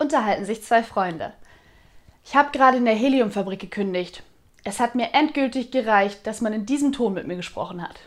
unterhalten sich zwei Freunde. Ich habe gerade in der Heliumfabrik gekündigt. Es hat mir endgültig gereicht, dass man in diesem Ton mit mir gesprochen hat.